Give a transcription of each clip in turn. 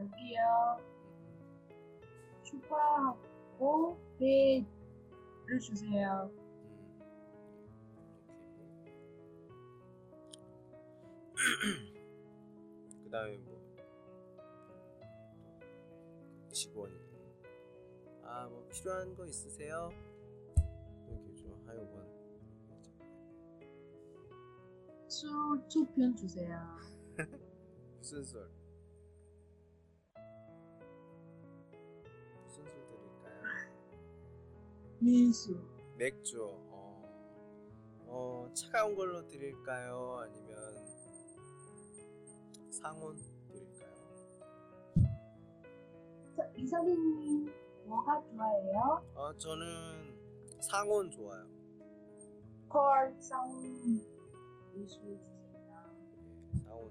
여기요. 추가하고 배를 주세요. 음. 오케이. 그다음에 뭐 직원이 아 뭐 필요한 거 있으세요? 이렇게 좀 하여간 술 투편 주세요. 무슨 술? 민수. 맥주. 어, 어 차가운 걸로 드릴까요? 아니면 상온 드릴까요? 자, 이사님 뭐가 좋아해요? 어, 저는 상온 좋아요. 콜, 쌍, 민수 주세요. 예, 상온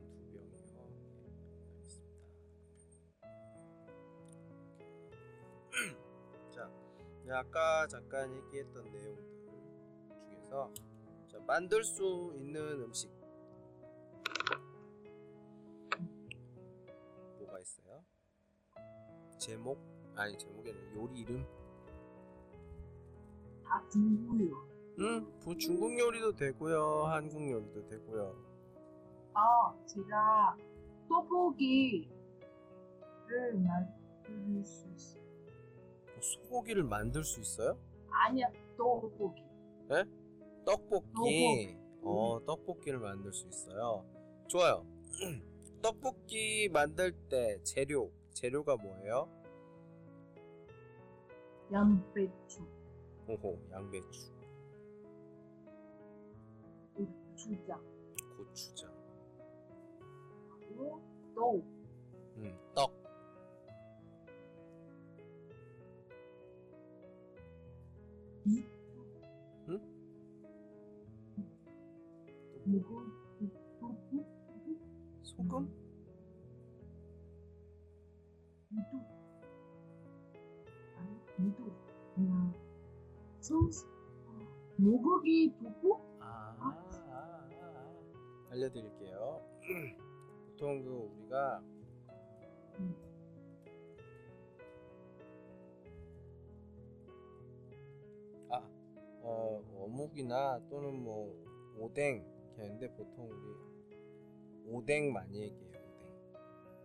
아까 잠깐 얘기했던 내용들 중에서 자, 만들 수 있는 음식 뭐가 있어요? 제목 아니 제목이 아니라 요리 이름? 다 중고요. 음, 뭐 중국 요리도 되고요, 한국 요리도 되고요. 아, 제가 떡볶이를 만들 수 있어요. 뭐 소고기를 만들 수 있어요? 아니야, 떡볶이. 떡볶이. 어, 떡볶이를 만들 수 있어요. 좋아요. 떡볶이 만들 때 재료, 재료가 뭐예요? 양배추, 오호, 양배추, 고추장, 고추장, 그리고 떡, 음, 떡, 소금, 소스, 모고기? 아, 아, 아, 아. 알려드릴게요. 보통 그 우리가 음. 어, 어묵이나 또는 뭐 오뎅 이렇게 하는데 보통 우리 오뎅 많이 얘기해요.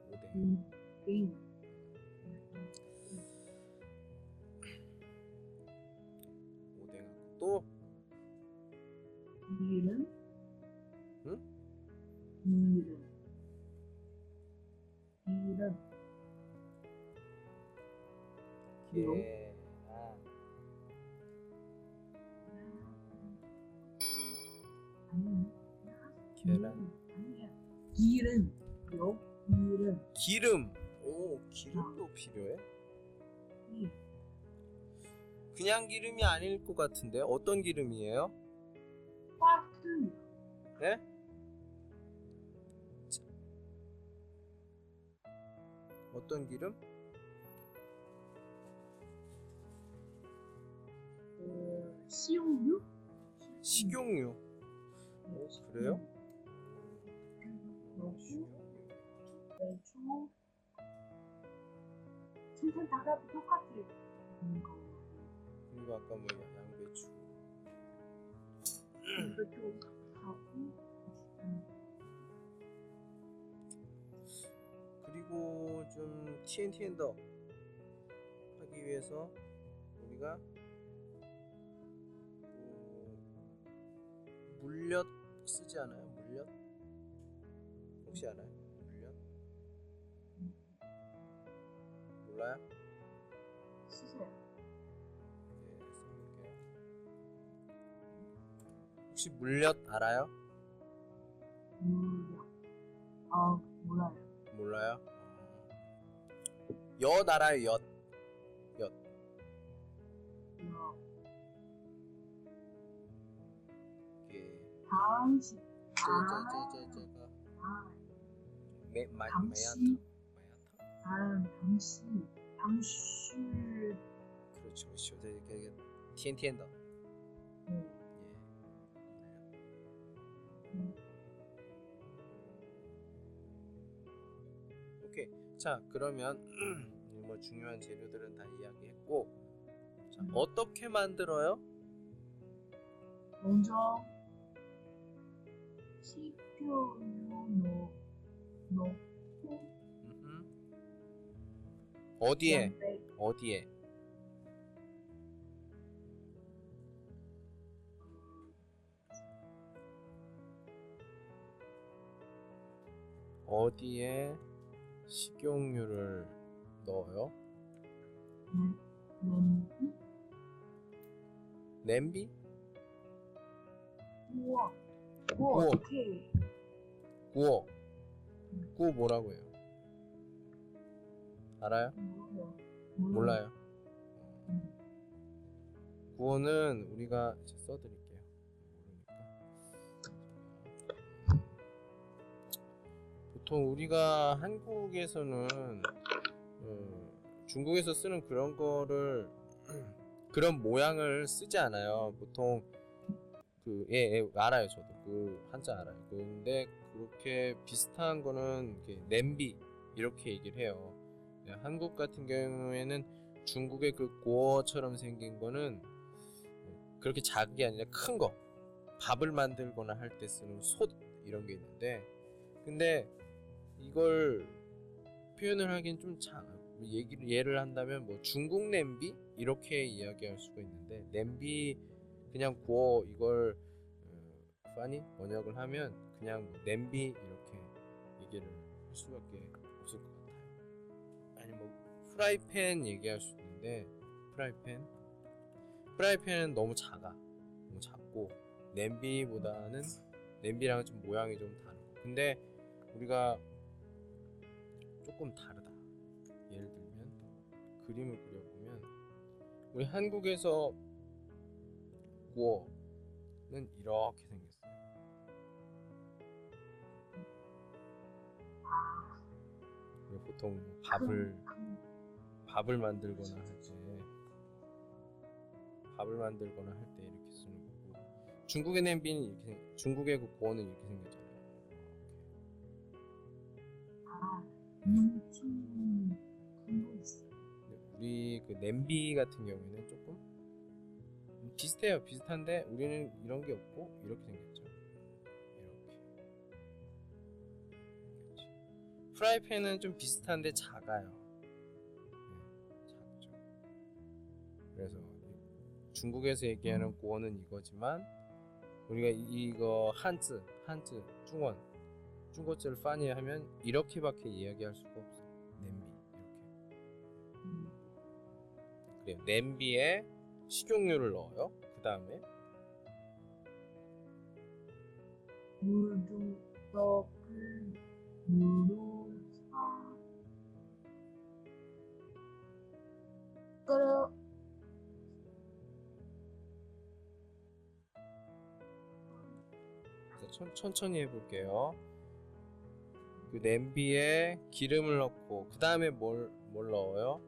오뎅, 오뎅. 음, 빙, 오뎅하고 또 이름, 응? 이름, 이름, 그리 기름. 오, 기름도 필요해? 이, 그냥 기름이 아닐 것 같은데 어떤 기름이에요? 화투, 네? 어떤 기름? 어, 식용유? 식용유. 오, 그래요? 그 배추, 진짜 다가 똑같아요. 이거, 그리고 아까 뭐 양배추. 배추 하고, 음, 그리고 좀 TNT엔더 하기 위해서 우리가 뭐 물엿 쓰지 않아요? 물엿? 혹시 알아요? 몰라요? 쓰세요. 네, 써볼게요. 혹시 물엿 알아요? 물려. 아, 몰라요. 몰라요? 엿 알아요? 엿. 이거, 이게 당시, 제제제제제가 아, 매 마, 당시, 마야타? 아, 당시, 당시, 그렇죠, 그렇죠. 이게 TNT엔더. 네, 예. 음. 오케이. 자, 그러면 뭐 중요한 재료들은 다 이야기했고, 자, 음. 어떻게 만들어요? 먼저 식초를 넣, 넣고 어디에? 어디에? 어디에 식용유를 넣어요? 냄비 냄비? 구워 구워 구워. 구워. 구워 뭐라고 해요? 알아요? 몰라요. 음. 구호는 우리가 써드릴게요. 모르니까. 보통 우리가 한국에서는 어, 중국에서 쓰는 그런 거를 그런 모양을 쓰지 않아요. 보통 그 예, 예, 알아요 저도 그 한자 알아요. 근데 그렇게 비슷한 거는 이렇게 냄비 이렇게 얘기를 해요. 네, 한국 같은 경우에는 중국의 그 고어처럼 생긴 거는 그렇게 작은 게 아니라 큰 거. 밥을 만들거나 할 때 쓰는 솥 이런 게 있는데 근데 이걸 표현을 하긴 좀 작. 얘기를 예를 한다면 뭐 중국 냄비 이렇게 이야기할 수가 있는데 냄비 그냥 구워 이걸 어, 파니 번역을 하면 그냥 뭐 냄비 이렇게 얘기를 할 수밖에 아니 뭐 프라이팬 얘기할 수 있는데 프라이팬? 프라이팬은 너무 작아. 너무 작고 냄비보다는 냄비랑은 좀 모양이 좀 다르고 근데 우리가 조금 다르다. 예를 들면 그림을 그려보면 우리 한국에서 구어는 이렇게 생겼어요 보통 뭐 밥을 큰, 밥을 만들거나 할 때 밥을 만들거나 할 때 이렇게 쓰는 거고 중국의 냄비는 이렇게 생- 중국의 그 고어는 이렇게 생겼잖아요. 아 큰거 있어 근데 우리 그 냄비 같은 경우에는 조금 비슷해요. 비슷한데 우리는 이런 게 없고 이렇게 생겼죠. 프라이팬은 좀 비슷한데 작아요. 네, 작죠. 그래서 이- 중국에서 얘기하는 고어는 이거지만 우리가 이- 이거 한즈, 한즈, 중원, 중국어를 파니 하면 이렇게밖에 이야기할 수가 없어. 냄비 이렇게. 음. 그래요. 냄비에 식용유를 넣어요. 그 다음에 물도 떡을 물 끓여 천, 천천히 해볼게요. 그 냄비에 기름을 넣고 그 다음에 뭘, 뭘 넣어요?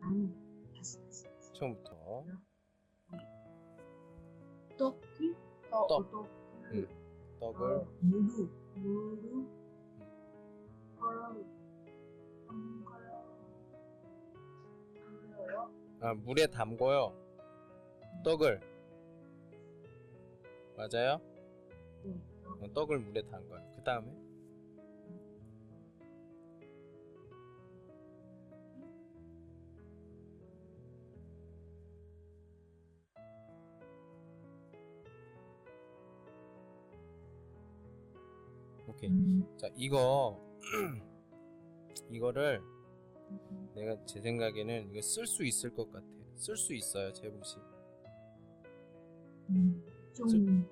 아니 다시 다시 다시 처음부터 떡이 떡 떡. 떡을 응. 떡을 어, 무루 무루 끓 아, 물에 담궈요. 떡을 맞아요? 네 떡. 어, 떡을 물에 담가요. 그 다음에 오케이. 음, 자 이거 이거를 음, 내가 제 생각에는 이거 쓸 수 있을 것 같아. 쓸 수 있어요, 재봉 씨. 음, 좀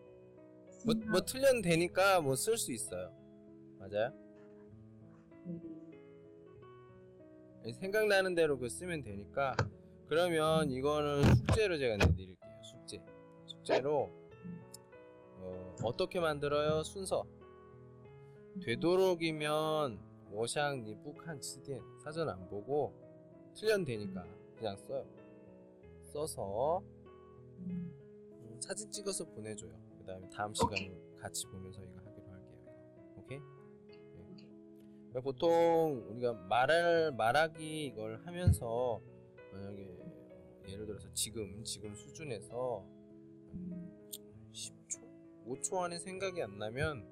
뭐, 뭐 틀려도 되니까 뭐 쓸 수 있어요. 맞아요? 네. 생각나는 대로 그 쓰면 되니까 그러면 이거는 숙제로 제가 내드릴게요. 숙제. 숙제로 어, 어떻게 만들어요? 순서. 되도록이면 워샹 니북한 츠디엔 사전 안 보고 틀려도 되니까 그냥 써요. 써서 음, 음, 사진 찍어서 보내줘요. 그 다음에 다음 시간에 같이 보면서 이거 하기로 할게요. 오케이? 그러니까 보통 우리가 말을 말하기 이걸 하면서 만약에 어, 예를 들어서 지금 지금 수준에서 음, 10초, 5초 안에 생각이 안 na면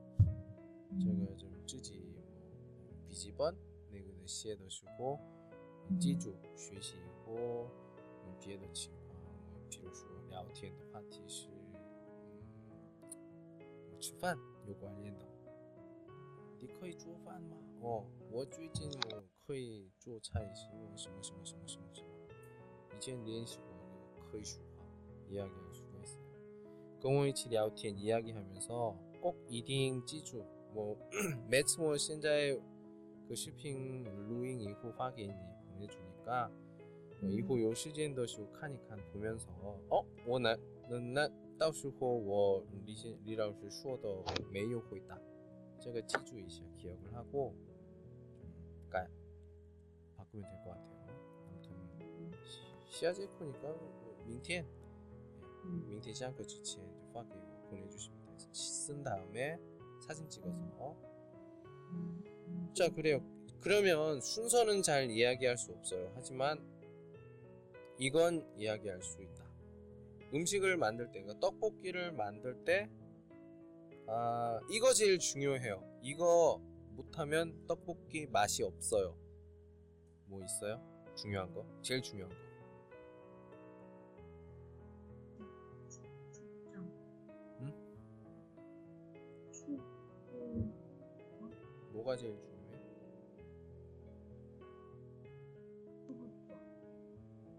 这个就自己呃笔记本那个的写的时候记住学习以后有别的情况比如说聊天的话题是嗯吃饭有关联的你可以做饭吗？哦，我最近我可以做菜，什么什么什么什么什么什么。以前练习过그可以说话 이야기할 수가 있어요. 跟我一起聊天 이야기하면서 꼭 이딩 찌주 뭐 매次뭐现在그视频 루잉 이후 확인 보내주니까 어, 이후 요 시간的时候看一看 보면서 어? 我那那到时候我李先李老师说的没有回答这个记住一下 기억을 하고 좀 깔, 바꾸면 될 것 같아요. 아무튼 시아제 코니까 민티엔 음. 민티 시안거 주치에 파게 보내주시면 돼요. 쓴 다음에 사진 찍어서 자 그래요. 그러면 순서는 잘 이야기할 수 없어요. 하지만 이건 이야기할 수 있다. 음식을 만들 때, 그러니까 떡볶이를 만들 때, 아 이거 제일 중요해요. 이거 못하면 떡볶이 맛이 없어요. 뭐 있어요? 중요한 거? 제일 중요한 거. 뭐가 제일 중요해?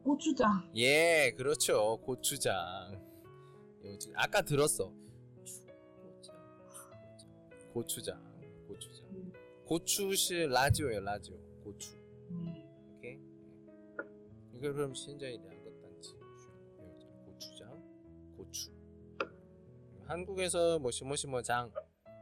고추장. 예, 그렇죠. 고추장. 이거 지금 아까 들었어. 고추장, 고추장, 고추장. 음. 고추시 라지오예요, 라지오. 고추. 음. 오케이. 이거 그럼 现在 两个 单词 배웠잖아. 고추장, 고추. 한국에서 뭐 시모시모장,